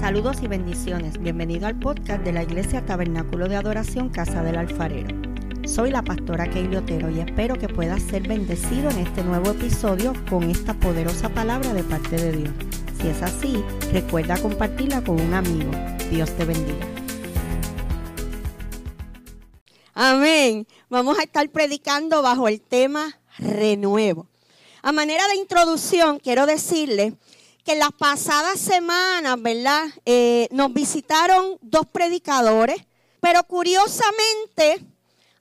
Saludos y bendiciones. Bienvenido al podcast de la Iglesia Tabernáculo de Adoración Casa del Alfarero. Soy la pastora Keili Otero y espero que puedas ser bendecido en este nuevo episodio con esta poderosa palabra de parte de Dios. Si es así, recuerda compartirla con un amigo. Dios te bendiga. Amén. Vamos a estar predicando bajo el tema renuevo. A manera de introducción, quiero decirle que las pasadas semanas, ¿verdad? Eh, nos visitaron dos predicadores, pero curiosamente,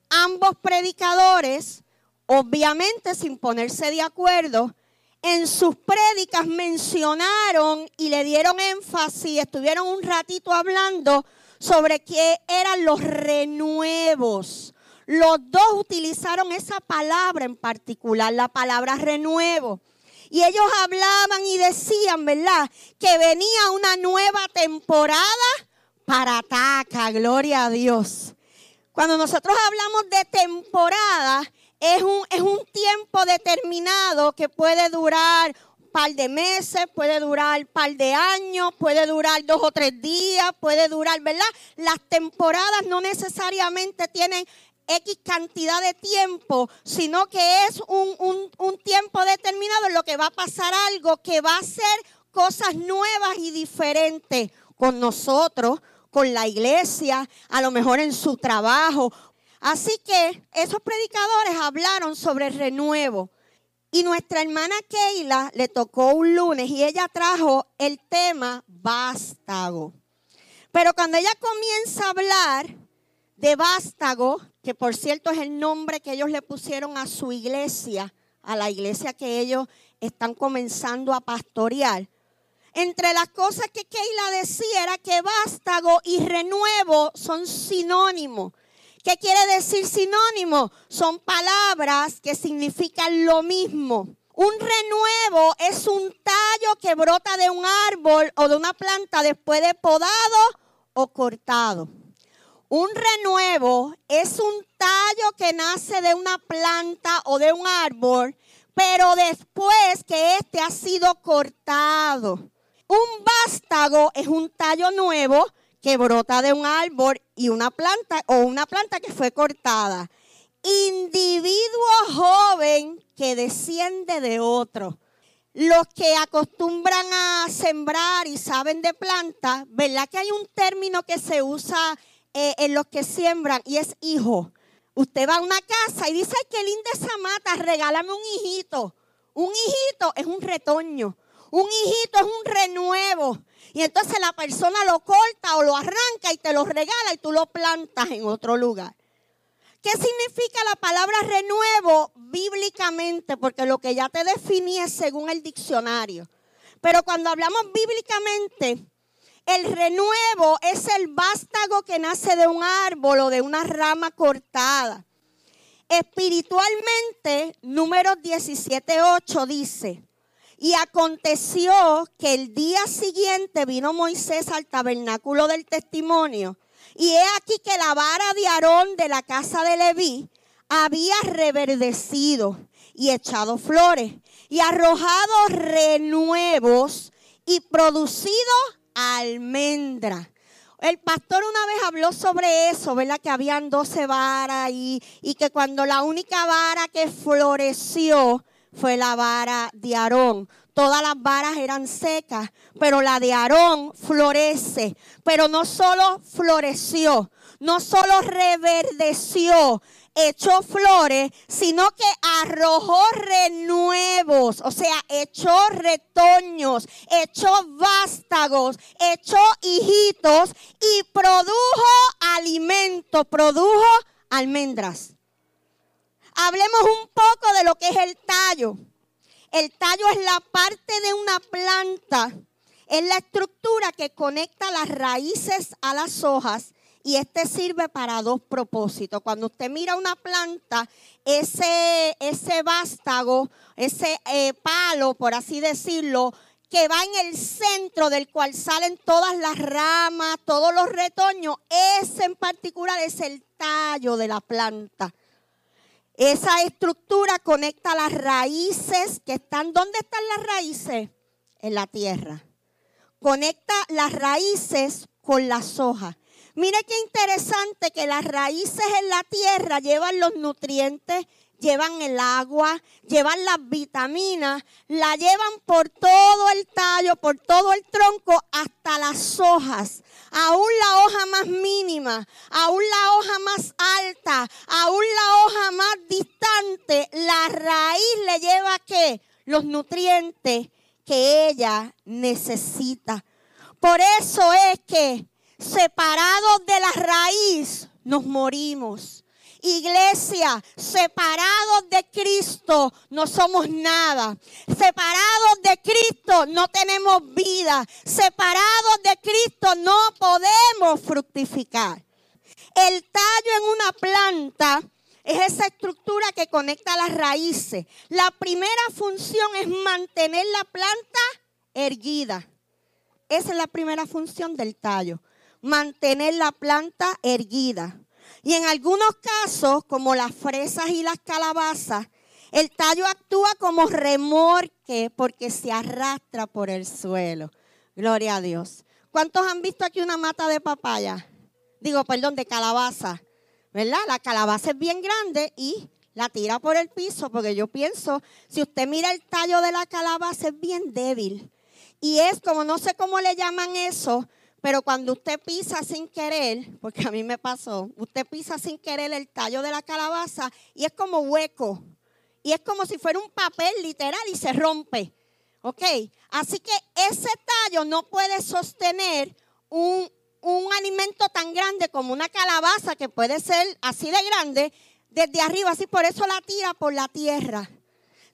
ambos predicadores, obviamente sin ponerse de acuerdo, en sus prédicas mencionaron y le dieron énfasis, estuvieron un ratito hablando sobre qué eran los renuevos. Los dos utilizaron esa palabra en particular, la palabra renuevo. Y ellos hablaban y decían, ¿verdad? Que venía una nueva temporada para Ataca, gloria a Dios. Cuando nosotros hablamos de temporada, es un, es un tiempo determinado que puede durar par de meses, puede durar par de años, puede durar dos o tres días, puede durar, ¿verdad? Las temporadas no necesariamente tienen X cantidad de tiempo, sino que es un, un, tiempo determinado en lo que va a pasar algo que va a ser cosas nuevas y diferentes con nosotros, con la iglesia, a lo mejor en su trabajo. Así que esos predicadores hablaron sobre el renuevo. Y nuestra hermana Keila le tocó un lunes y ella trajo el tema vástago. Pero cuando ella comienza a hablar de vástago, que por cierto es el nombre que ellos le pusieron a su iglesia, a la iglesia que ellos están comenzando a pastorear. Entre las cosas que Keila decía era que vástago y renuevo son sinónimos. ¿Qué quiere decir sinónimo? Son palabras que significan lo mismo. Un renuevo es un tallo que brota de un árbol o de una planta después de podado o cortado. Un renuevo es un tallo que nace de una planta o de un árbol, pero después que éste ha sido cortado. Un vástago es un tallo nuevo que brota de un árbol y una planta o una planta que fue cortada. Individuo joven que desciende de otro. Los que acostumbran a sembrar y saben de plantas, ¿verdad que hay un término que se usa eh, en los que siembran y es hijo. Usted va a una casa y dice, ay, qué linda esa mata, regálame un hijito. Un hijito es un retoño. Un hijito es un renuevo. Y entonces la persona lo corta o lo arranca y te lo regala y tú lo plantas en otro lugar. ¿Qué significa la palabra renuevo bíblicamente? Porque lo que ya te definí es según el diccionario. Pero cuando hablamos bíblicamente, el renuevo es el vástago que nace de un árbol o de una rama cortada. Espiritualmente, número 17.8 dice, y aconteció que el día siguiente vino Moisés al tabernáculo del testimonio, y he aquí que la vara de Aarón de la casa de Leví había reverdecido y echado flores, y arrojado renuevos y producido almendra. El pastor una vez habló sobre eso, ¿verdad? Que habían 12 varas y, y que cuando la única vara que floreció fue la vara de Aarón. Todas las varas eran secas, pero la de Aarón florece. Pero no solo floreció, no solo reverdeció, echó flores, sino que arrojó renuevos, o sea, echó retoños, echó vástagos, echó hijitos y produjo alimento, produjo almendras. Hablemos un poco de lo que es el tallo. El tallo es la parte de una planta, es la estructura que conecta las raíces a las hojas y este sirve para dos propósitos. Cuando usted mira una planta, ese, ese vástago, ese eh, palo, por así decirlo, que va en el centro del cual salen todas las ramas, todos los retoños, ese en particular es el tallo de la planta. Esa estructura conecta las raíces que están, ¿dónde están las raíces? En la tierra conecta las raíces con las hojas. Mire qué interesante que las raíces en la tierra llevan los nutrientes, llevan el agua, llevan las vitaminas, la llevan por todo el tallo, por todo el tronco, hasta las hojas. Aún la hoja más mínima, aún la hoja más alta, aún la hoja más distante, la raíz le lleva qué? Los nutrientes que ella necesita. Por eso es que separados de la raíz, nos morimos. Iglesia, separados de Cristo, no somos nada. Separados de Cristo, no tenemos vida. Separados de Cristo, no podemos fructificar. El tallo en una planta es esa estructura que conecta las raíces. La primera función es mantener la planta erguida. Esa es la primera función del tallo mantener la planta erguida. Y en algunos casos, como las fresas y las calabazas, el tallo actúa como remorque porque se arrastra por el suelo. Gloria a Dios. ¿Cuántos han visto aquí una mata de papaya? Digo, perdón, de calabaza. ¿Verdad? La calabaza es bien grande y la tira por el piso porque yo pienso, si usted mira el tallo de la calabaza es bien débil. Y es como, no sé cómo le llaman eso, pero cuando usted pisa sin querer, porque a mí me pasó, usted pisa sin querer el tallo de la calabaza y es como hueco. Y es como si fuera un papel literal y se rompe. ¿Ok? Así que ese tallo no puede sostener un, un alimento tan grande como una calabaza que puede ser así de grande desde arriba. Así por eso la tira por la tierra.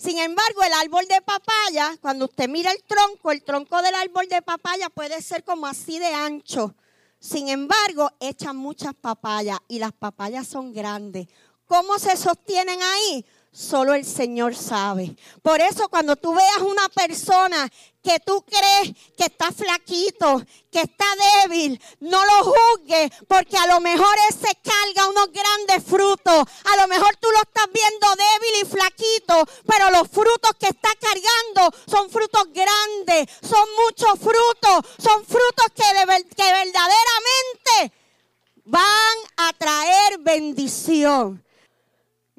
Sin embargo, el árbol de papaya, cuando usted mira el tronco, el tronco del árbol de papaya puede ser como así de ancho. Sin embargo, echan muchas papayas y las papayas son grandes. ¿Cómo se sostienen ahí? Solo el Señor sabe. Por eso cuando tú veas una persona que tú crees que está flaquito, que está débil, no lo juzgues, porque a lo mejor ese carga unos grandes frutos. A lo mejor tú lo estás viendo débil y flaquito, pero los frutos que está cargando son frutos grandes, son muchos frutos, son frutos que, que verdaderamente van a traer bendición.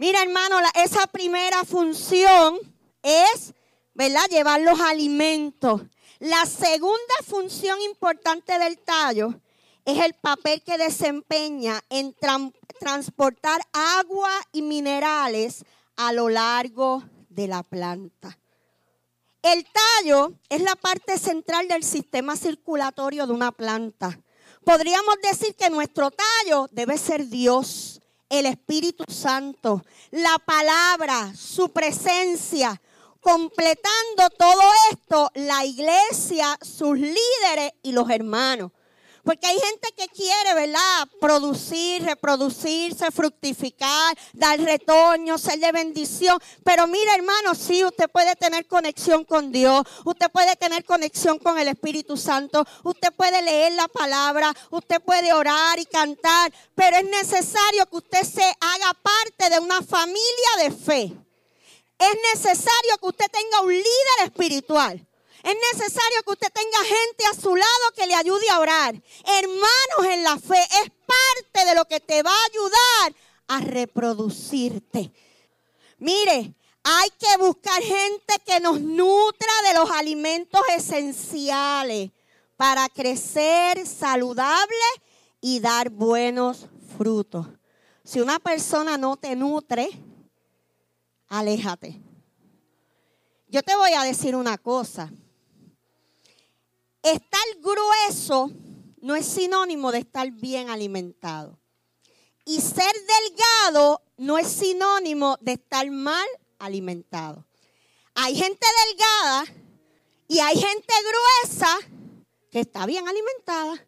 Mira, hermano, esa primera función es, ¿verdad? Llevar los alimentos. La segunda función importante del tallo es el papel que desempeña en transportar agua y minerales a lo largo de la planta. El tallo es la parte central del sistema circulatorio de una planta. Podríamos decir que nuestro tallo debe ser Dios el Espíritu Santo, la palabra, su presencia. Completando todo esto, la iglesia, sus líderes y los hermanos. Porque hay gente que quiere, ¿verdad? Producir, reproducirse, fructificar, dar retoño, ser de bendición. Pero mire, hermano, sí, usted puede tener conexión con Dios. Usted puede tener conexión con el Espíritu Santo. Usted puede leer la palabra. Usted puede orar y cantar. Pero es necesario que usted se haga parte de una familia de fe. Es necesario que usted tenga un líder espiritual. Es necesario que usted tenga gente a su lado que le ayude a orar. Hermanos en la fe, es parte de lo que te va a ayudar a reproducirte. Mire, hay que buscar gente que nos nutra de los alimentos esenciales para crecer saludable y dar buenos frutos. Si una persona no te nutre, aléjate. Yo te voy a decir una cosa. Estar grueso no es sinónimo de estar bien alimentado. Y ser delgado no es sinónimo de estar mal alimentado. Hay gente delgada y hay gente gruesa que está bien alimentada.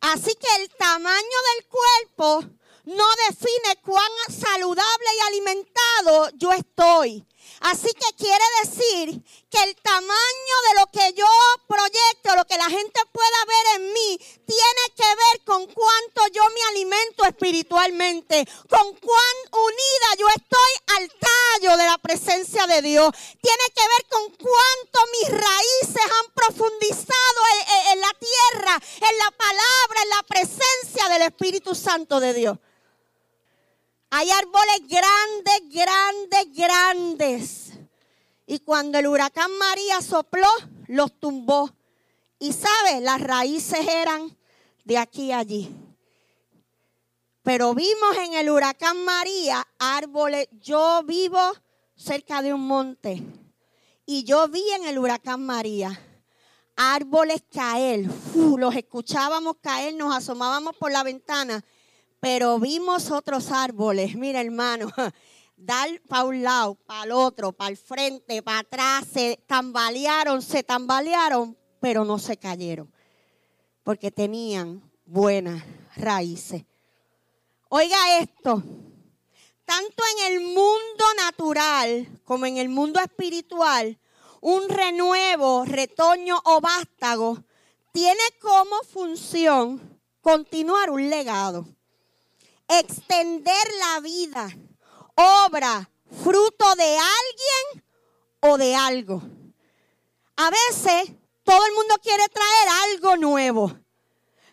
Así que el tamaño del cuerpo no define cuán saludable y alimentado yo estoy. Así que quiere decir que el tamaño de lo que yo proyecto, lo que la gente pueda ver en mí, tiene que ver con cuánto yo me alimento espiritualmente, con cuán unida yo estoy al tallo de la presencia de Dios. Tiene que ver con cuánto mis raíces han profundizado en, en la tierra, en la palabra, en la presencia del Espíritu Santo de Dios. Hay árboles grandes, grandes, grandes. Y cuando el huracán María sopló, los tumbó. Y sabe, las raíces eran de aquí a allí. Pero vimos en el huracán María árboles. Yo vivo cerca de un monte. Y yo vi en el huracán María árboles caer. los escuchábamos caer, nos asomábamos por la ventana. Pero vimos otros árboles. Mira, hermano. Dar para un lado, para el otro, para el frente, para atrás. Se tambalearon, se tambalearon, pero no se cayeron. Porque tenían buenas raíces. Oiga esto, tanto en el mundo natural como en el mundo espiritual, un renuevo, retoño o vástago tiene como función continuar un legado, extender la vida, obra, fruto de alguien o de algo. A veces todo el mundo quiere traer algo nuevo.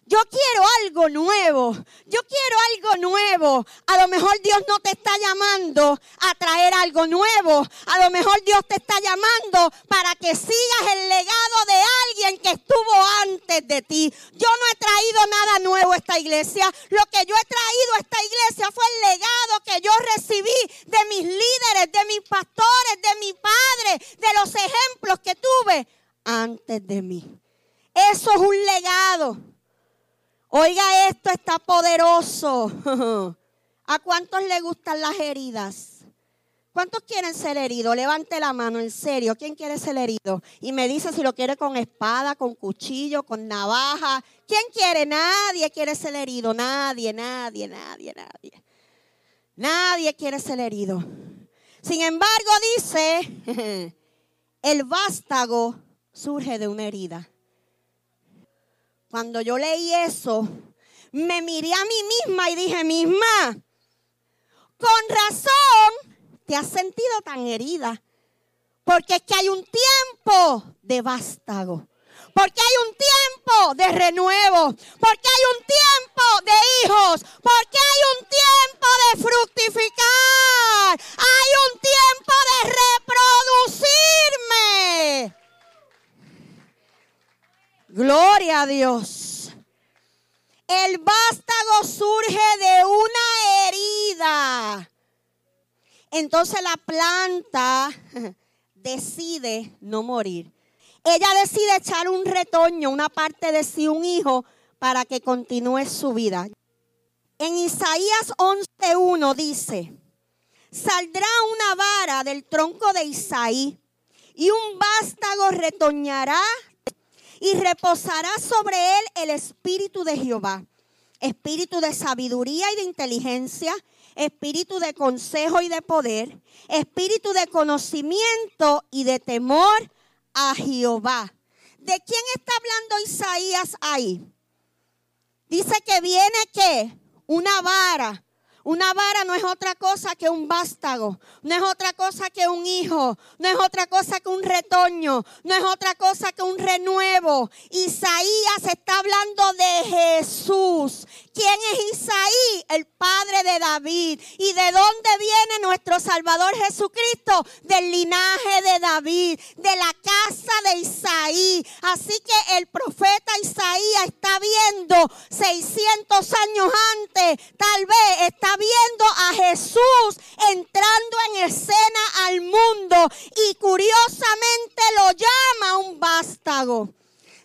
Yo quiero algo nuevo. Yo quiero algo nuevo. A lo mejor Dios no te está llamando a traer algo nuevo. A lo mejor Dios te está llamando para que sigas el legado de alguien que estuvo antes de ti. Yo no he traído nada nuevo a esta iglesia. Lo que yo he traído a esta iglesia fue el legado que yo recibí de mis líderes, de mis pastores, de mi padre, de los ejemplos que tuve antes de mí. Eso es un legado. Oiga, esto está poderoso. ¿A cuántos le gustan las heridas? ¿Cuántos quieren ser heridos? Levante la mano, en serio. ¿Quién quiere ser herido? Y me dice si lo quiere con espada, con cuchillo, con navaja. ¿Quién quiere? Nadie quiere ser herido. Nadie, nadie, nadie, nadie. Nadie quiere ser herido. Sin embargo, dice, el vástago surge de una herida. Cuando yo leí eso, me miré a mí misma y dije, misma, con razón te has sentido tan herida. Porque es que hay un tiempo de vástago. Porque hay un tiempo de renuevo. Porque hay un tiempo de hijos. Porque hay un tiempo de fructificar. Hay un tiempo de reproducirme. Gloria a Dios. El vástago surge de una herida. Entonces la planta decide no morir. Ella decide echar un retoño, una parte de sí, un hijo, para que continúe su vida. En Isaías 11.1 dice, saldrá una vara del tronco de Isaí y un vástago retoñará y reposará sobre él el espíritu de Jehová, espíritu de sabiduría y de inteligencia, espíritu de consejo y de poder, espíritu de conocimiento y de temor a Jehová. ¿De quién está hablando Isaías ahí? Dice que viene que una vara una vara no es otra cosa que un vástago, no es otra cosa que un hijo, no es otra cosa que un retoño, no es otra cosa que un renuevo. Isaías está hablando de Jesús. ¿Quién es Isaí? El padre de David. ¿Y de dónde viene nuestro Salvador Jesucristo? Del linaje de David, de la casa de Isaí. Así que el profeta Isaías está viendo 600 años antes, tal vez está viendo a Jesús entrando en escena al mundo y curiosamente lo llama un vástago.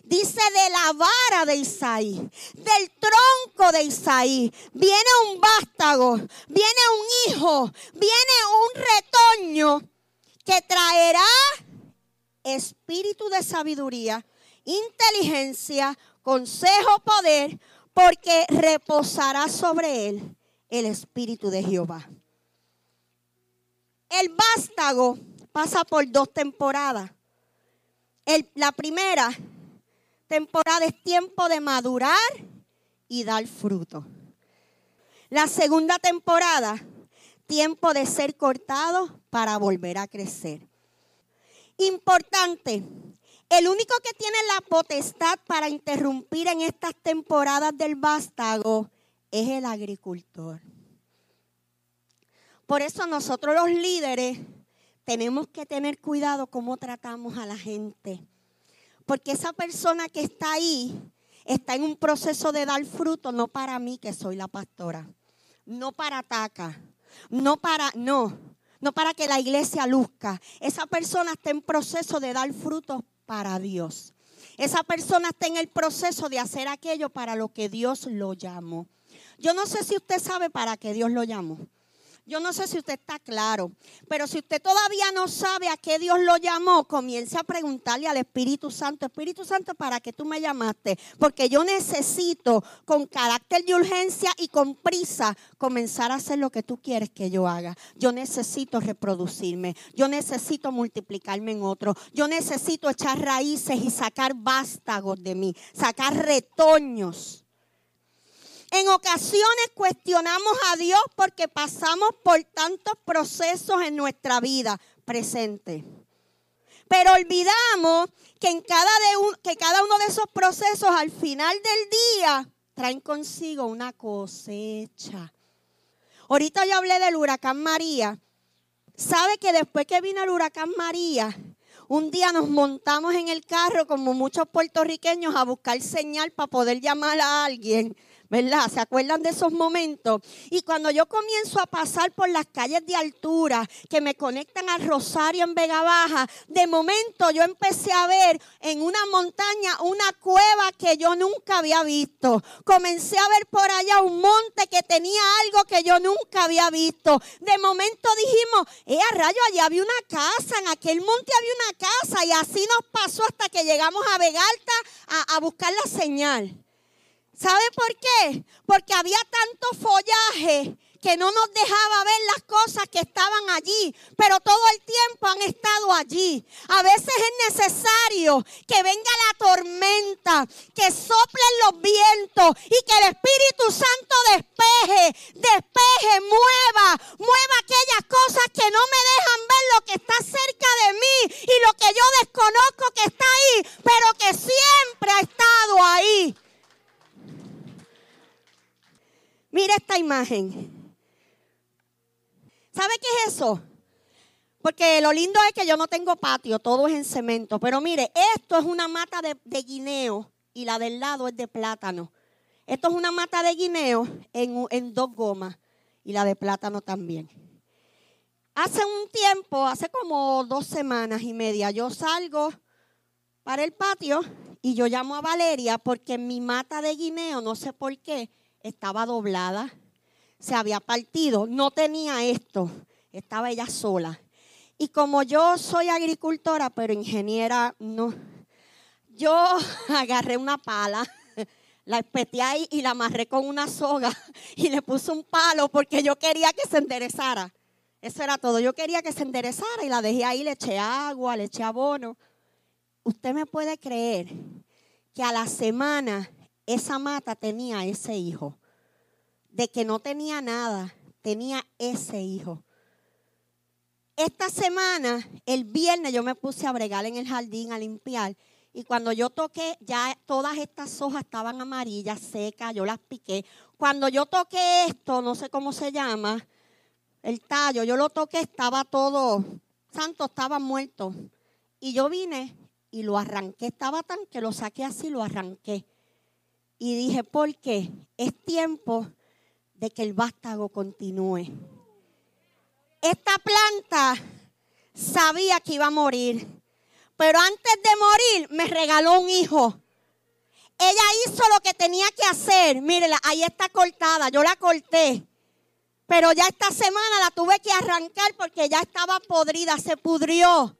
Dice de la vara de Isaí, del tronco de Isaí, viene un vástago, viene un hijo, viene un retoño que traerá espíritu de sabiduría, inteligencia, consejo, poder, porque reposará sobre él el Espíritu de Jehová. El vástago pasa por dos temporadas. la primera temporada es tiempo de madurar y dar fruto. La segunda temporada, tiempo de ser cortado para volver a crecer. Importante, el único que tiene la potestad para interrumpir en estas temporadas del vástago es el agricultor. Por eso nosotros los líderes tenemos que tener cuidado cómo tratamos a la gente. Porque esa persona que está ahí está en un proceso de dar fruto, no para mí que soy la pastora, no para ataca, no para, no, no para que la iglesia luzca. Esa persona está en proceso de dar frutos para Dios. Esa persona está en el proceso de hacer aquello para lo que Dios lo llamó. Yo no sé si usted sabe para qué Dios lo llamó. Yo no sé si usted está claro, pero si usted todavía no sabe a qué Dios lo llamó, comience a preguntarle al Espíritu Santo, Espíritu Santo, ¿para qué tú me llamaste? Porque yo necesito con carácter de urgencia y con prisa comenzar a hacer lo que tú quieres que yo haga. Yo necesito reproducirme, yo necesito multiplicarme en otro, yo necesito echar raíces y sacar vástagos de mí, sacar retoños. En ocasiones cuestionamos a Dios porque pasamos por tantos procesos en nuestra vida presente. Pero olvidamos que, en cada, de que cada uno de esos procesos al final del día traen consigo una cosecha. Ahorita yo hablé del huracán María. ¿Sabe que después que vino el huracán María, un día nos montamos en el carro como muchos puertorriqueños a buscar señal para poder llamar a alguien? ¿Verdad? ¿Se acuerdan de esos momentos? Y cuando yo comienzo a pasar por las calles de altura que me conectan al Rosario en Vega Baja, de momento yo empecé a ver en una montaña una cueva que yo nunca había visto. Comencé a ver por allá un monte que tenía algo que yo nunca había visto. De momento dijimos, eh, a rayo, allá había una casa, en aquel monte había una casa y así nos pasó hasta que llegamos a Vega Alta a buscar la señal. ¿Sabe por qué? Porque había tanto follaje que no nos dejaba ver las cosas que estaban allí, pero todo el tiempo han estado allí. A veces es necesario que venga la tormenta, que soplen los vientos y que el Espíritu Santo despeje, despeje, mueva, mueva aquellas cosas que no me dejan ver lo que está cerca de mí y lo que yo desconozco que está ahí, pero que siempre ha estado ahí. Mira esta imagen. ¿Sabe qué es eso? Porque lo lindo es que yo no tengo patio, todo es en cemento. Pero mire, esto es una mata de, guineo y la del lado es de plátano. Esto es una mata de guineo en, dos gomas y la de plátano también. Hace un tiempo, hace como dos semanas y media, yo salgo para el patio y yo llamo a Valeria porque mi mata de guineo, no sé por qué, estaba doblada, se había partido, no tenía esto, estaba ella sola. Y como yo soy agricultora, pero ingeniera, no, yo agarré una pala, la espeté ahí y la amarré con una soga y le puse un palo porque yo quería que se enderezara. Eso era todo. Yo quería que se enderezara y la dejé ahí, le eché agua, le eché abono. Usted me puede creer que a la semana esa mata tenía ese hijo. De que no tenía nada, tenía ese hijo. Esta semana, el viernes, yo me puse a bregar en el jardín, a limpiar. Y cuando yo toqué, ya todas estas hojas estaban amarillas, secas, yo las piqué. Cuando yo toqué esto, no sé cómo se llama, el tallo, yo lo toqué, estaba todo, santo, estaba muerto. Y yo vine y lo arranqué, estaba tan que lo saqué así, lo arranqué. Y dije, ¿por qué? Es tiempo de que el vástago continúe. Esta planta sabía que iba a morir, pero antes de morir me regaló un hijo. Ella hizo lo que tenía que hacer. Mírela, ahí está cortada, yo la corté. Pero ya esta semana la tuve que arrancar porque ya estaba podrida, se pudrió.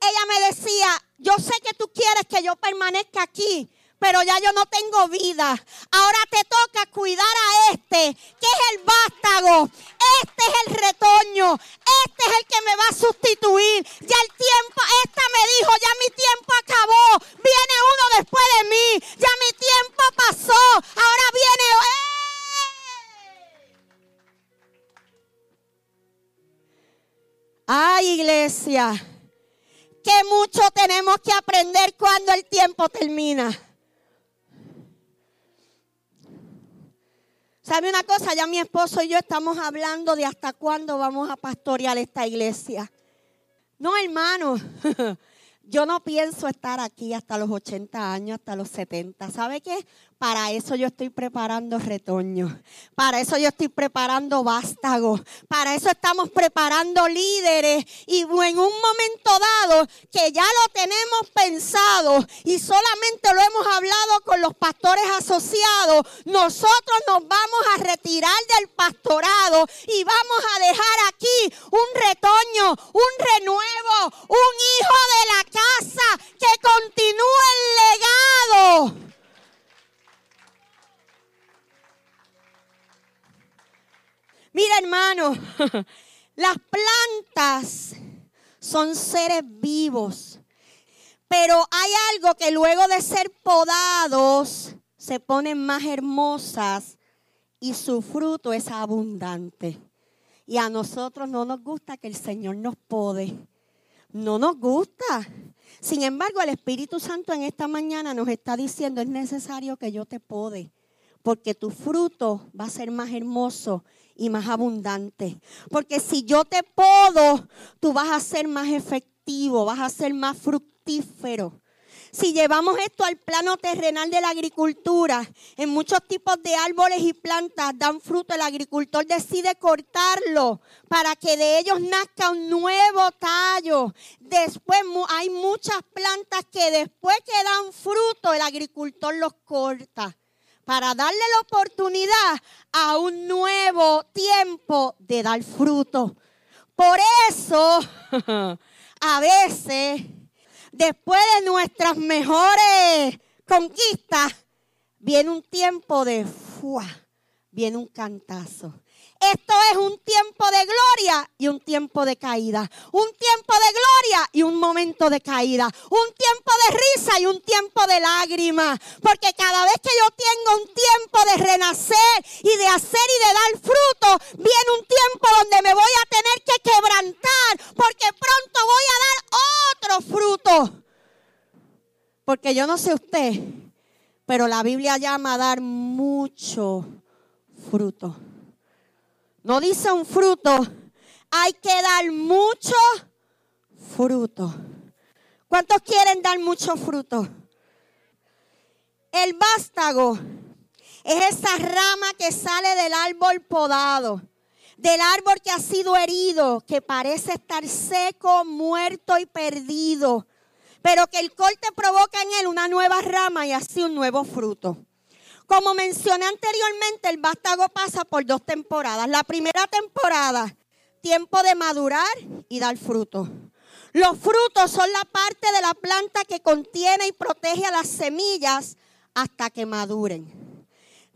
Ella me decía, yo sé que tú quieres que yo permanezca aquí, pero ya yo no tengo vida. Ahora te toca cuidar a este, que es el vástago. Este es el retoño. Este es el que me va a sustituir. Ya el tiempo, esta me dijo, ya mi tiempo acabó. Viene uno después de mí. Ya mi tiempo pasó. Ahora viene... Ay, iglesia, que mucho tenemos que aprender cuando el tiempo termina. ¿Sabe una cosa? Ya mi esposo y yo estamos hablando de hasta cuándo vamos a pastorear esta iglesia. No, hermano. Yo no pienso estar aquí hasta los 80 años, hasta los 70. ¿Sabe qué? Para eso yo estoy preparando retoño. Para eso yo estoy preparando vástagos. Para eso estamos preparando líderes. Y en un momento dado que ya lo tenemos pensado y solamente lo hemos hablado con los pastores asociados, nosotros nos vamos a retirar del pastorado y vamos a dejar aquí un retoño, un renuevo, un hijo las plantas son seres vivos, pero hay algo que luego de ser podados se ponen más hermosas y su fruto es abundante. Y a nosotros no nos gusta que el Señor nos pode. No nos gusta. Sin embargo, el Espíritu Santo en esta mañana nos está diciendo, es necesario que yo te pode, porque tu fruto va a ser más hermoso y más abundante. Porque si yo te podo, tú vas a ser más efectivo, vas a ser más fructífero. Si llevamos esto al plano terrenal de la agricultura, en muchos tipos de árboles y plantas dan fruto, el agricultor decide cortarlo para que de ellos nazca un nuevo tallo. Después hay muchas plantas que después que dan fruto, el agricultor los corta para darle la oportunidad a un nuevo tiempo de dar fruto. Por eso, a veces, después de nuestras mejores conquistas, viene un tiempo de fuá, viene un cantazo. Esto es un tiempo de gloria y un tiempo de caída. Un tiempo de gloria y un momento de caída. Un tiempo de risa y un tiempo de lágrimas. Porque cada vez que yo tengo un tiempo de renacer y de hacer y de dar fruto, viene un tiempo donde me voy a tener que quebrantar. Porque pronto voy a dar otro fruto. Porque yo no sé usted, pero la Biblia llama a dar mucho fruto. No dice un fruto, hay que dar mucho fruto. ¿Cuántos quieren dar mucho fruto? El vástago es esa rama que sale del árbol podado, del árbol que ha sido herido, que parece estar seco, muerto y perdido, pero que el corte provoca en él una nueva rama y así un nuevo fruto. Como mencioné anteriormente, el vástago pasa por dos temporadas. La primera temporada, tiempo de madurar y dar fruto. Los frutos son la parte de la planta que contiene y protege a las semillas hasta que maduren.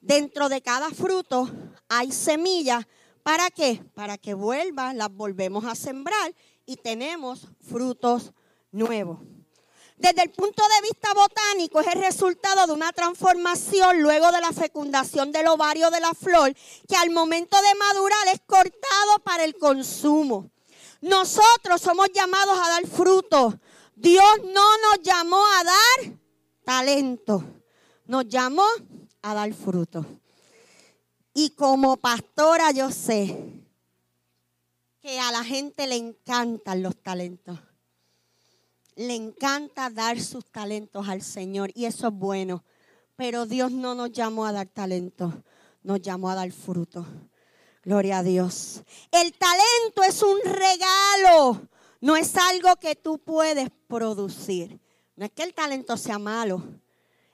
Dentro de cada fruto hay semillas. ¿Para qué? Para que vuelvan, las volvemos a sembrar y tenemos frutos nuevos. Desde el punto de vista botánico es el resultado de una transformación luego de la fecundación del ovario de la flor que al momento de madurar es cortado para el consumo. Nosotros somos llamados a dar fruto. Dios no nos llamó a dar talento, nos llamó a dar fruto. Y como pastora yo sé que a la gente le encantan los talentos le encanta dar sus talentos al Señor y eso es bueno. Pero Dios no nos llamó a dar talentos, nos llamó a dar fruto. Gloria a Dios. El talento es un regalo, no es algo que tú puedes producir. No es que el talento sea malo,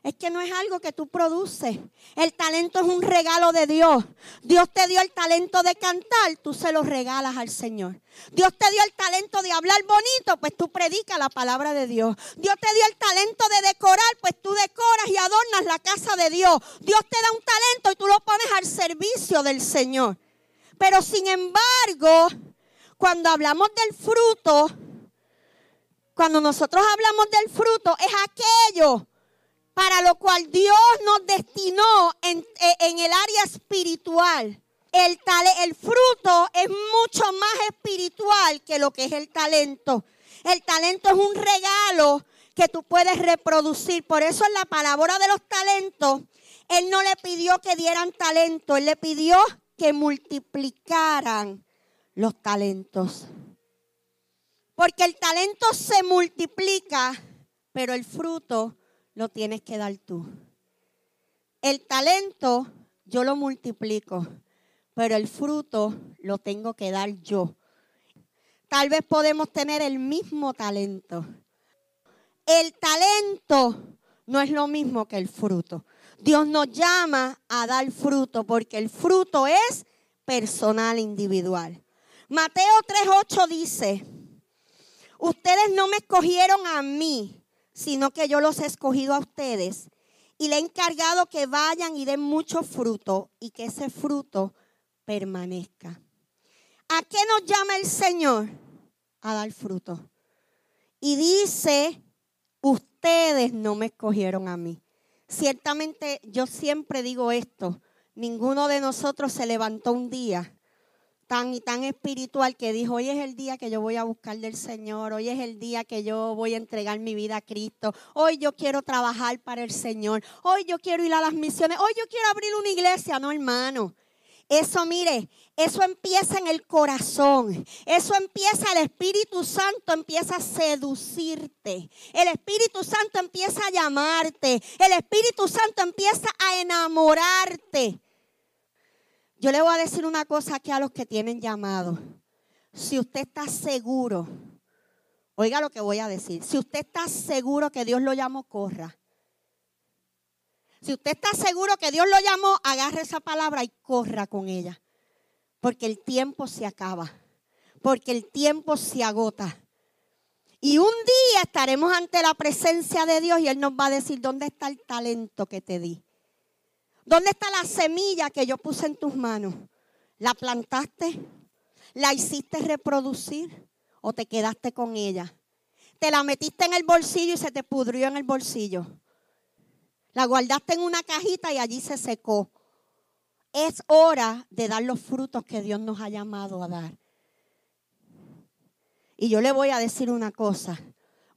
es que no es algo que tú produces. El talento es un regalo de Dios. Dios te dio el talento de cantar, tú se lo regalas al Señor. Dios te dio el talento de hablar bonito, pues tú predicas la palabra de Dios. Dios te dio el talento de decorar, pues tú decoras y adornas la casa de Dios. Dios te da un talento y tú lo pones al servicio del Señor. Pero sin embargo, cuando hablamos del fruto, cuando nosotros hablamos del fruto, es aquello para lo cual Dios nos destinó en, el área espiritual. El, el fruto es mucho más espiritual que lo que es el talento. El talento es un regalo que tú puedes reproducir. Por eso en la palabra de los talentos Él no le pidió que dieran talento, Él le pidió que multiplicaran los talentos. Porque el talento se multiplica, pero el fruto lo tienes que dar tú. El talento yo lo multiplico, pero el fruto lo tengo que dar yo. Tal vez podemos tener el mismo talento. El talento no es lo mismo que el fruto. Dios nos llama a dar fruto porque el fruto es personal, individual. Mateo 3:8 dice, ustedes no me escogieron a mí, sino que yo los he escogido a ustedes y le he encargado que vayan y den mucho fruto y que ese fruto permanezca. ¿A qué nos llama el Señor? A dar fruto. Y dice, ustedes no me escogieron a mí. Ciertamente yo siempre digo esto, ninguno de nosotros se levantó un día tan y tan espiritual que dijo, hoy es el día que yo voy a buscar del Señor, hoy es el día que yo voy a entregar mi vida a Cristo, hoy yo quiero trabajar para el Señor, hoy yo quiero ir a las misiones, hoy yo quiero abrir una iglesia, no hermano. Eso, mire, eso empieza en el corazón. Eso empieza, el Espíritu Santo empieza a seducirte. El Espíritu Santo empieza a llamarte. El Espíritu Santo empieza a enamorarte. Yo le voy a decir una cosa aquí a los que tienen llamado. Si usted está seguro, oiga lo que voy a decir. Si usted está seguro que Dios lo llamó, corra. Si usted está seguro que Dios lo llamó, agarre esa palabra y corra con ella. Porque el tiempo se acaba. Porque el tiempo se agota. Y un día estaremos ante la presencia de Dios y Él nos va a decir, ¿dónde está el talento que te di? ¿Dónde está la semilla que yo puse en tus manos? ¿La plantaste? ¿La hiciste reproducir? ¿O te quedaste con ella? ¿Te la metiste en el bolsillo y se te pudrió en el bolsillo? ¿La guardaste en una cajita y allí se secó? Es hora de dar los frutos que Dios nos ha llamado a dar. Y yo le voy a decir una cosa.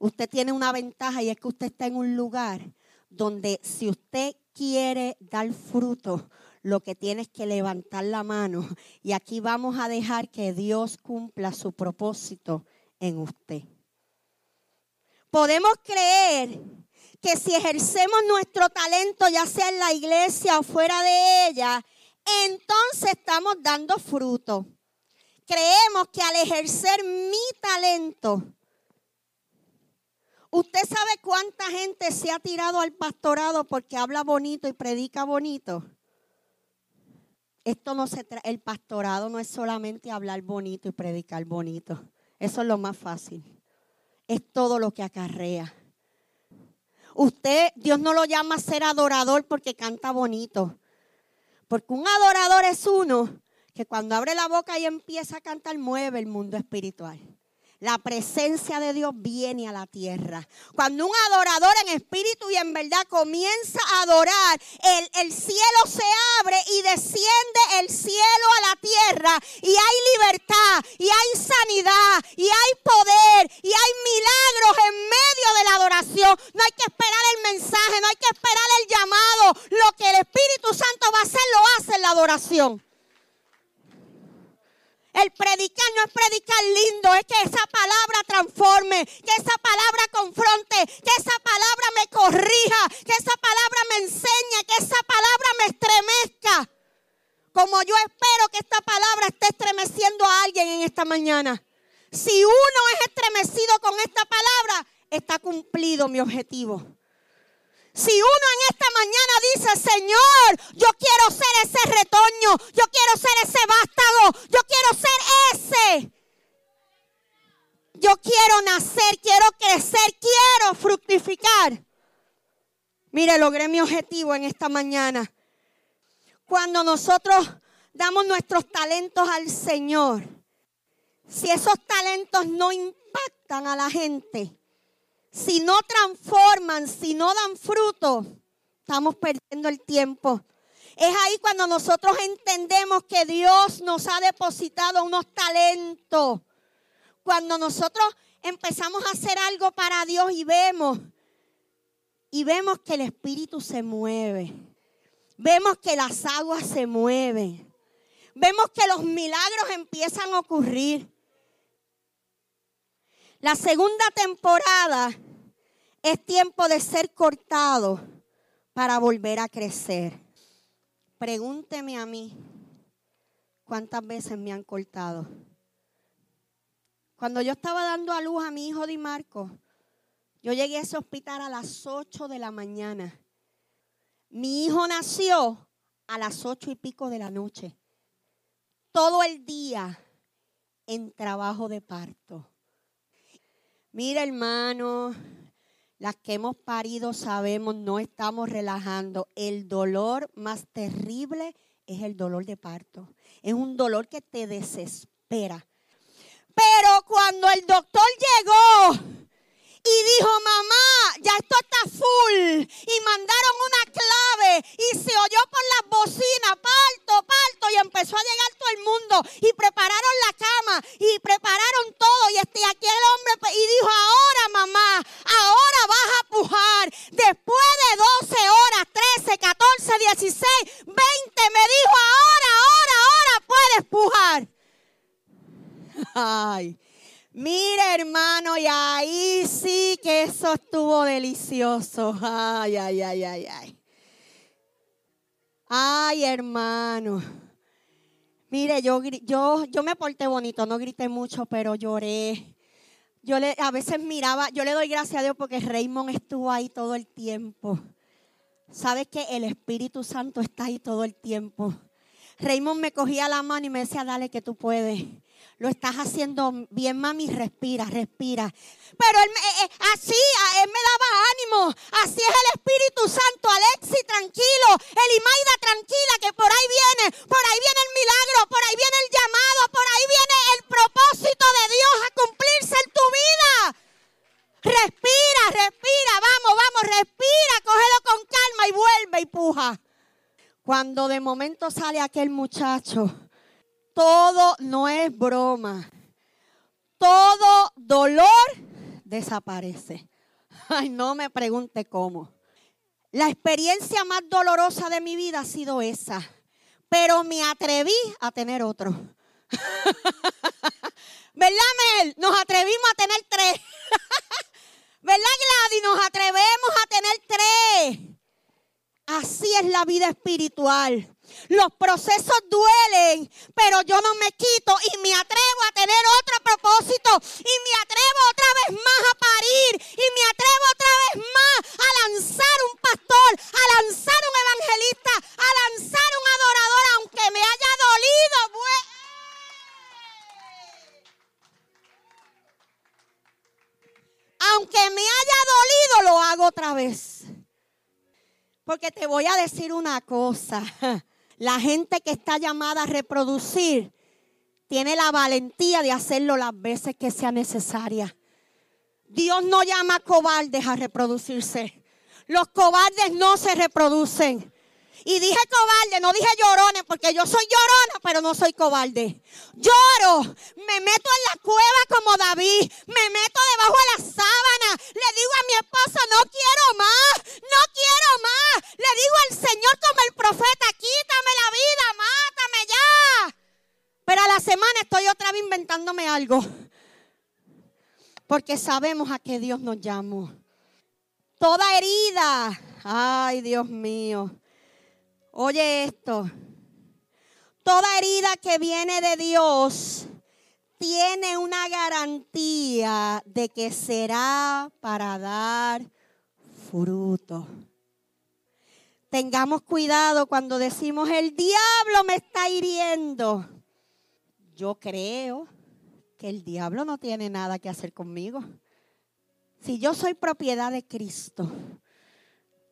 Usted tiene una ventaja y es que usted está en un lugar donde si usted quiere dar fruto, lo que tiene es que levantar la mano. Y aquí vamos a dejar que Dios cumpla su propósito en usted. Podemos creer que si ejercemos nuestro talento, ya sea en la iglesia o fuera de ella, entonces estamos dando fruto. Creemos que al ejercer mi talento, ¿Usted sabe cuánta gente se ha tirado al pastorado porque habla bonito y predica bonito? Esto no se el pastorado no es solamente hablar bonito y predicar bonito. Eso es lo más fácil. Es todo lo que acarrea. Usted, Dios no lo llama a ser adorador porque canta bonito. Porque un adorador es uno que cuando abre la boca y empieza a cantar mueve el mundo espiritual. La presencia de Dios viene a la tierra. Cuando un adorador en espíritu y en verdad comienza a adorar, el, el, cielo se abre y desciende el cielo a la tierra. Y hay libertad, y hay sanidad, y hay poder, y hay milagros en medio de la adoración. No hay que esperar el mensaje, no hay que esperar el llamado. Lo que el Espíritu Santo va a hacer, lo hace en la adoración. El predicar no es predicar lindo, es que esa palabra transforme, que esa palabra confronte, que esa palabra me corrija, que esa palabra me enseñe, que esa palabra me estremezca. Como yo espero que esta palabra esté estremeciendo a alguien en esta mañana. Si uno es estremecido con esta palabra, está cumplido mi objetivo. Si uno en esta mañana dice, Señor, yo quiero ser ese retoño, yo quiero ser ese vástago, yo quiero ser ese. Yo quiero nacer, quiero crecer, quiero fructificar. Mire, logré mi objetivo en esta mañana. Cuando nosotros damos nuestros talentos al Señor, si esos talentos no impactan a la gente, si no transforman, si no dan fruto, estamos perdiendo el tiempo. Es ahí cuando nosotros entendemos que Dios nos ha depositado unos talentos. Cuando nosotros empezamos a hacer algo para Dios y vemos, y vemos que el Espíritu se mueve. Vemos que las aguas se mueven. Vemos que los milagros empiezan a ocurrir. La segunda temporada es tiempo de ser cortado para volver a crecer. Pregúnteme a mí cuántas veces me han cortado. Cuando yo estaba dando a luz a mi hijo Di Marco, yo llegué a ese hospital a las 8 de la mañana. Mi hijo nació a las ocho y pico de la noche. Todo el día en trabajo de parto. Mira, hermano, las que hemos parido sabemos, no estamos relajando. El dolor más terrible es el dolor de parto. Es un dolor que te desespera. Pero cuando el doctor llegó y dijo, mamá, ya esto está full. Y mandaron una clave y se oyó por las bocinas, parto, parto, y empezó a llegar todo el mundo. Y prepararon la cama y prepararon todo. Y este, aquí el hombre y dijo, ahora mamá, ahora vas a pujar. Después de 12 horas, 13, 14, 16, 20, me dijo, ahora, ahora, ahora puedes pujar. Ay. Mire, hermano, y ahí sí que eso estuvo delicioso. Ay, ay, ay, ay, ay. Ay, hermano. Mire, yo, yo, yo me porté bonito, no grité mucho, pero lloré. Yo le, a veces miraba, yo le doy gracias a Dios porque Raymond estuvo ahí todo el tiempo. ¿Sabes que el Espíritu Santo está ahí todo el tiempo? Raymond me cogía la mano y me decía, dale que tú puedes lo estás haciendo bien, mami, respira, respira. Pero él, eh, eh, así, él me daba ánimo. Así es el Espíritu Santo. Alexi, tranquilo. Elimaida, tranquila, que por ahí viene, por ahí viene el milagro, por ahí viene el llamado, por ahí viene el propósito de Dios a cumplirse en tu vida. Respira, respira, vamos, vamos, respira, cógelo con calma y vuelve y puja. Cuando de momento sale aquel muchacho todo no es broma. Todo dolor desaparece. Ay, no me pregunte cómo. La experiencia más dolorosa de mi vida ha sido esa. Pero me atreví a tener otro. ¿Verdad, Mel? Nos atrevimos a tener tres. ¿Verdad, Gladys? Nos atrevemos a tener tres. Así es la vida espiritual. Los procesos duelen, pero yo no me quito y me atrevo a tener otro propósito y me atrevo otra vez más a parir y me atrevo otra vez más a lanzar un pastor, a lanzar un evangelista, a lanzar un adorador, aunque me haya dolido. Aunque me haya dolido, lo hago otra vez. Porque te voy a decir una cosa. La gente que está llamada a reproducir tiene la valentía de hacerlo las veces que sea necesaria. Dios no llama a cobardes a reproducirse. Los cobardes no se reproducen. Y dije cobarde, no dije llorones, porque yo soy llorona, pero no soy cobarde. Lloro, me meto en la cueva como David, me meto debajo de la sábana. Le digo a mi esposo, no quiero más, no quiero más. Le digo al Señor como el profeta, quítame la vida, mátame ya. Pero a la semana estoy otra vez inventándome algo. Porque sabemos a qué Dios nos llamó. Toda herida, ay Dios mío Oye esto. Toda herida que viene de Dios tiene una garantía de que será para dar fruto. Tengamos cuidado cuando decimos el diablo me está hiriendo. Yo creo que el diablo no tiene nada que hacer conmigo. Si yo soy propiedad de Cristo,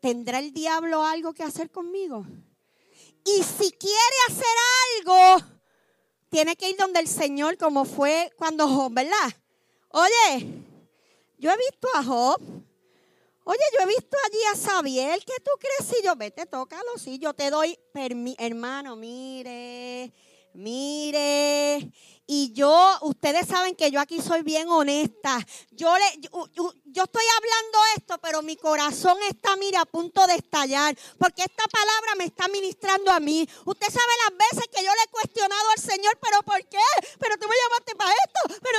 ¿tendrá el diablo algo que hacer conmigo? Y si quiere hacer algo, tiene que ir donde el Señor, como fue cuando Job, ¿verdad? Oye, yo he visto a Job. Oye, yo he visto allí a Sabiel. ¿Qué tú crees? Si yo vete, tócalo. Si yo te doy. Hermano, mire, mire. Y yo, ustedes saben que yo aquí soy bien honesta. Yo, le, yo, estoy hablando esto, pero mi corazón está, mira, a punto de estallar. Porque esta palabra me está ministrando a mí. Usted sabe las veces que yo le he cuestionado al Señor, pero ¿por qué? Pero tú me llamaste para esto. Pero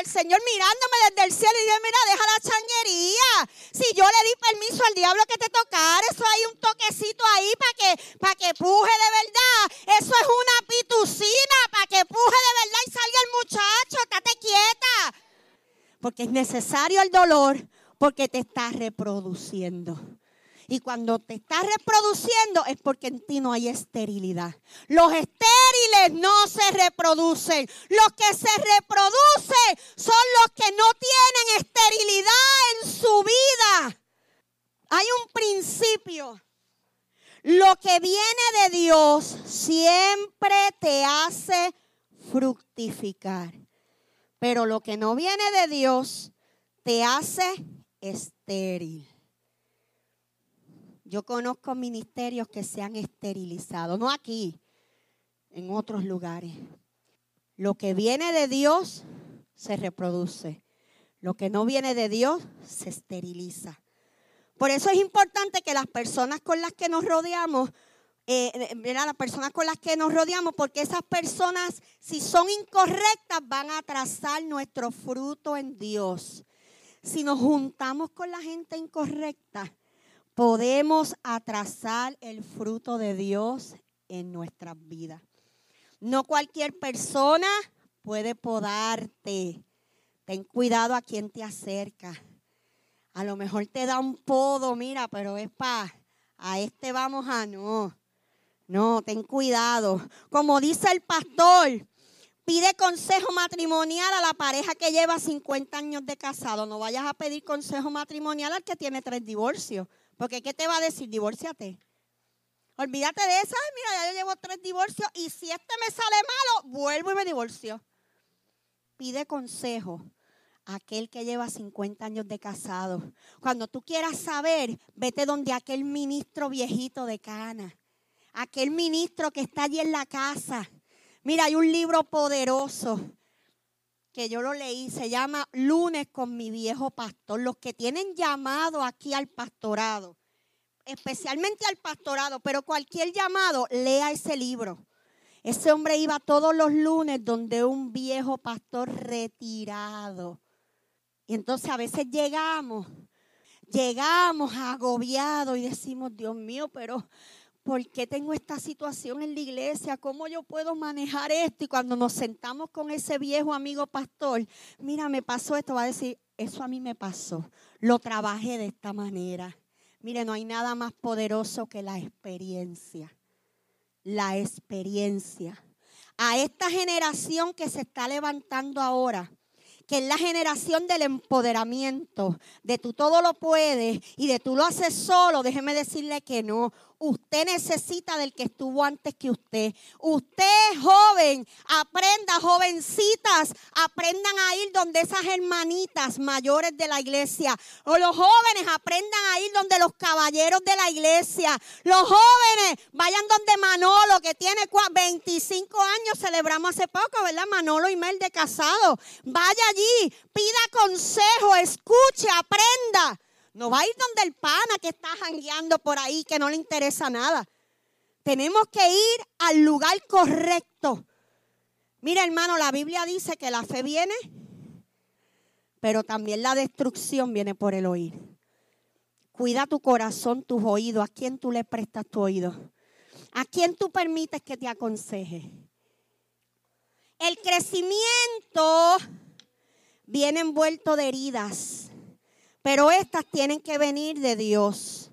el Señor mirándome desde el cielo y dice, mira, deja la changuería. Si yo le di permiso al diablo que te tocara, eso hay un toquecito ahí para que, para que puje de verdad. Eso es una pitucina para que puje de verdad salga el muchacho, estate quieta. Porque es necesario el dolor porque te estás reproduciendo. Y cuando te estás reproduciendo es porque en ti no hay esterilidad. Los estériles no se reproducen. Los que se reproducen son los que no tienen esterilidad en su vida. Hay un principio. Lo que viene de Dios siempre te hace fructificar. Pero lo que no viene de Dios te hace estéril. Yo conozco ministerios que se han esterilizado, no aquí, en otros lugares. Lo que viene de Dios se reproduce. Lo que no viene de Dios se esteriliza. Por eso es importante que las personas con las que nos rodeamos eh, las personas con las que nos rodeamos, porque esas personas, si son incorrectas, van a atrasar nuestro fruto en Dios. Si nos juntamos con la gente incorrecta, podemos atrasar el fruto de Dios en nuestras vidas. No cualquier persona puede podarte. Ten cuidado a quien te acerca. A lo mejor te da un podo, mira, pero es para, a este vamos a no. No, ten cuidado. Como dice el pastor, pide consejo matrimonial a la pareja que lleva 50 años de casado. No vayas a pedir consejo matrimonial al que tiene tres divorcios. Porque ¿qué te va a decir? Divórciate. Olvídate de esa. Mira, ya yo llevo tres divorcios y si este me sale malo, vuelvo y me divorcio. Pide consejo a aquel que lleva 50 años de casado. Cuando tú quieras saber, vete donde aquel ministro viejito de Cana aquel ministro que está allí en la casa. Mira, hay un libro poderoso que yo lo leí, se llama Lunes con mi viejo pastor. Los que tienen llamado aquí al pastorado, especialmente al pastorado, pero cualquier llamado, lea ese libro. Ese hombre iba todos los lunes donde un viejo pastor retirado. Y entonces a veces llegamos, llegamos agobiados y decimos, Dios mío, pero ¿por qué tengo esta situación en la iglesia? ¿Cómo yo puedo manejar esto? Y cuando nos sentamos con ese viejo amigo pastor, mira, me pasó esto, va a decir, eso a mí me pasó. Lo trabajé de esta manera. Mire, no hay nada más poderoso que la experiencia. La experiencia. A esta generación que se está levantando ahora, que es la generación del empoderamiento, de tú todo lo puedes y de tú lo haces solo, déjeme decirle que no. Usted necesita del que estuvo antes que usted. Usted, joven, aprenda, jovencitas, aprendan a ir donde esas hermanitas mayores de la iglesia. O los jóvenes aprendan a ir donde los caballeros de la iglesia. Los jóvenes vayan donde Manolo, que tiene 25 años, celebramos hace poco, ¿verdad? Manolo y Mel de casado. Vaya allí, pida consejo, escuche, aprenda. No va a ir donde el pana que está jangueando por ahí, que no le interesa nada. Tenemos que ir al lugar correcto. Mira, hermano, la Biblia dice que la fe viene, pero también la destrucción viene por el oír. Cuida tu corazón, tus oídos. ¿A quién tú le prestas tu oído? ¿A quién tú permites que te aconseje? El crecimiento viene envuelto de heridas. Pero estas tienen que venir de Dios.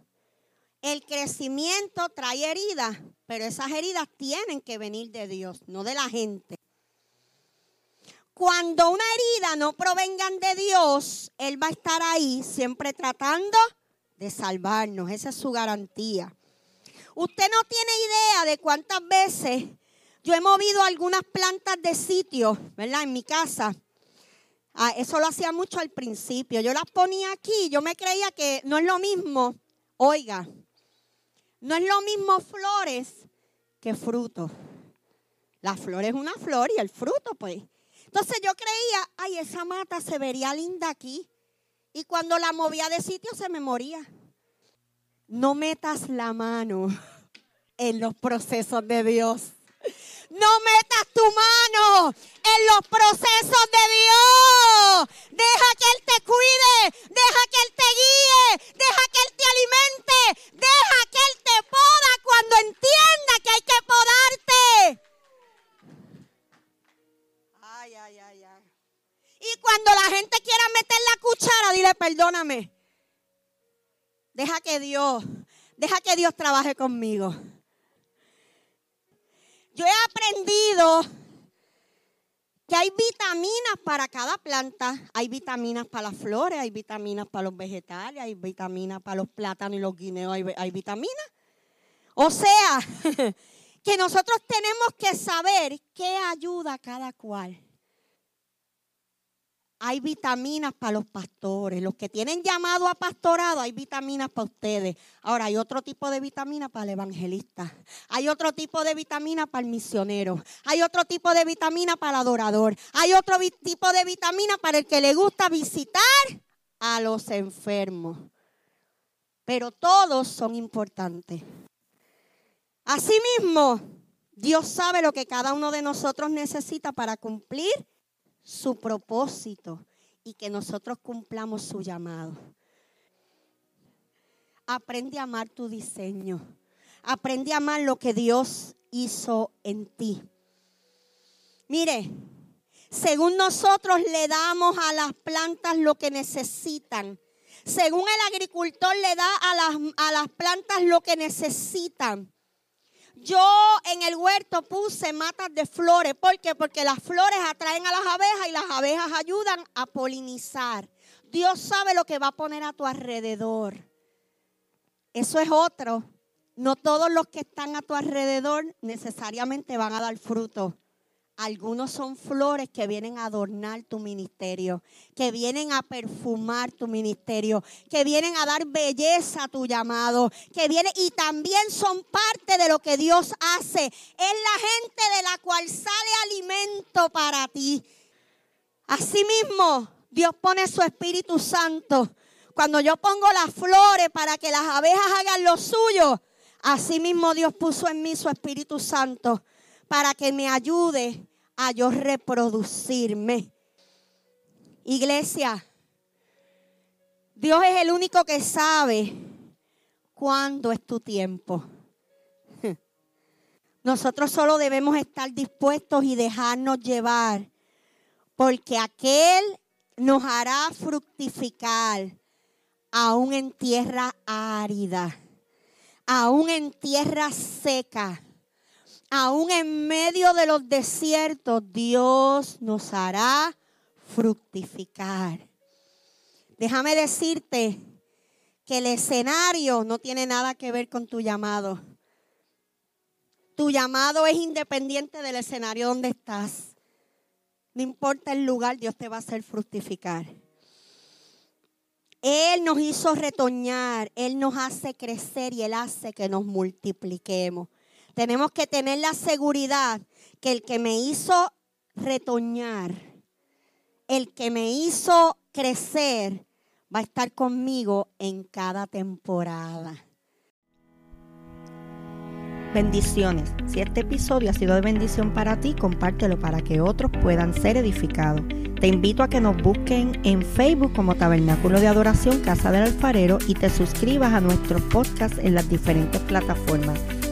El crecimiento trae heridas, pero esas heridas tienen que venir de Dios, no de la gente. Cuando una herida no provengan de Dios, Él va a estar ahí siempre tratando de salvarnos. Esa es su garantía. Usted no tiene idea de cuántas veces yo he movido algunas plantas de sitio, ¿verdad? En mi casa. Ah, eso lo hacía mucho al principio. Yo las ponía aquí, yo me creía que no es lo mismo, oiga, no es lo mismo flores que fruto. La flor es una flor y el fruto, pues, Entonces yo creía, ay, esa mata se vería linda aquí. Y cuando la movía de sitio se me moría. No metas la mano en los procesos de Dios. No metas tu mano en los procesos de Dios. Deja que Él te cuide, deja que Él te guíe, deja que Él te alimente, deja que Él te poda cuando entienda que hay que podarte. Ay, ay, ay, ay. Y cuando la gente quiera meter la cuchara, dile perdóname. Deja que Dios, deja que Dios trabaje conmigo. Yo he aprendido que hay vitaminas para cada planta. Hay vitaminas para las flores, hay vitaminas para los vegetales, hay vitaminas para los plátanos y los guineos, hay, hay vitaminas. O sea, que nosotros tenemos que saber qué ayuda a cada cual hay vitaminas para los pastores. Los que tienen llamado a pastorado, hay vitaminas para ustedes. Ahora, hay otro tipo de vitamina para el evangelista. Hay otro tipo de vitamina para el misionero. Hay otro tipo de vitamina para el adorador. Hay otro tipo de vitamina para el que le gusta visitar a los enfermos. Pero todos son importantes. Asimismo, Dios sabe lo que cada uno de nosotros necesita para cumplir su propósito y que nosotros cumplamos su llamado. Aprende a amar tu diseño. Aprende a amar lo que Dios hizo en ti. Mire, según nosotros le damos a las plantas lo que necesitan, según el agricultor le da a las, a las plantas lo que necesitan, yo en el huerto puse matas de flores. ¿Por qué? Porque las flores atraen a las abejas y las abejas ayudan a polinizar. Dios sabe lo que va a poner a tu alrededor. Eso es otro. No todos los que están a tu alrededor necesariamente van a dar fruto. Algunos son flores que vienen a adornar tu ministerio, que vienen a perfumar tu ministerio, que vienen a dar belleza a tu llamado, que vienen y también son parte de lo que Dios hace. Es la gente de la cual sale alimento para ti. Asimismo, Dios pone su Espíritu Santo. Cuando yo pongo las flores para que las abejas hagan lo suyo, asimismo Dios puso en mí su Espíritu Santo para que me ayude a yo reproducirme. Iglesia, Dios es el único que sabe cuándo es tu tiempo. Nosotros solo debemos estar dispuestos y dejarnos llevar, porque aquel nos hará fructificar aún en tierra árida, aún en tierra seca aún en medio de los desiertos, Dios nos hará fructificar. Déjame decirte que el escenario no tiene nada que ver con tu llamado. Tu llamado es independiente del escenario donde estás. No importa el lugar, Dios te va a hacer fructificar. Él nos hizo retoñar, Él nos hace crecer y Él hace que nos multipliquemos. Tenemos que tener la seguridad que el que me hizo retoñar, el que me hizo crecer, va a estar conmigo en cada temporada. Bendiciones. Si este episodio ha sido de bendición para ti, compártelo para que otros puedan ser edificados. Te invito a que nos busquen en Facebook como Tabernáculo de Adoración Casa del Alfarero y te suscribas a nuestros podcasts en las diferentes plataformas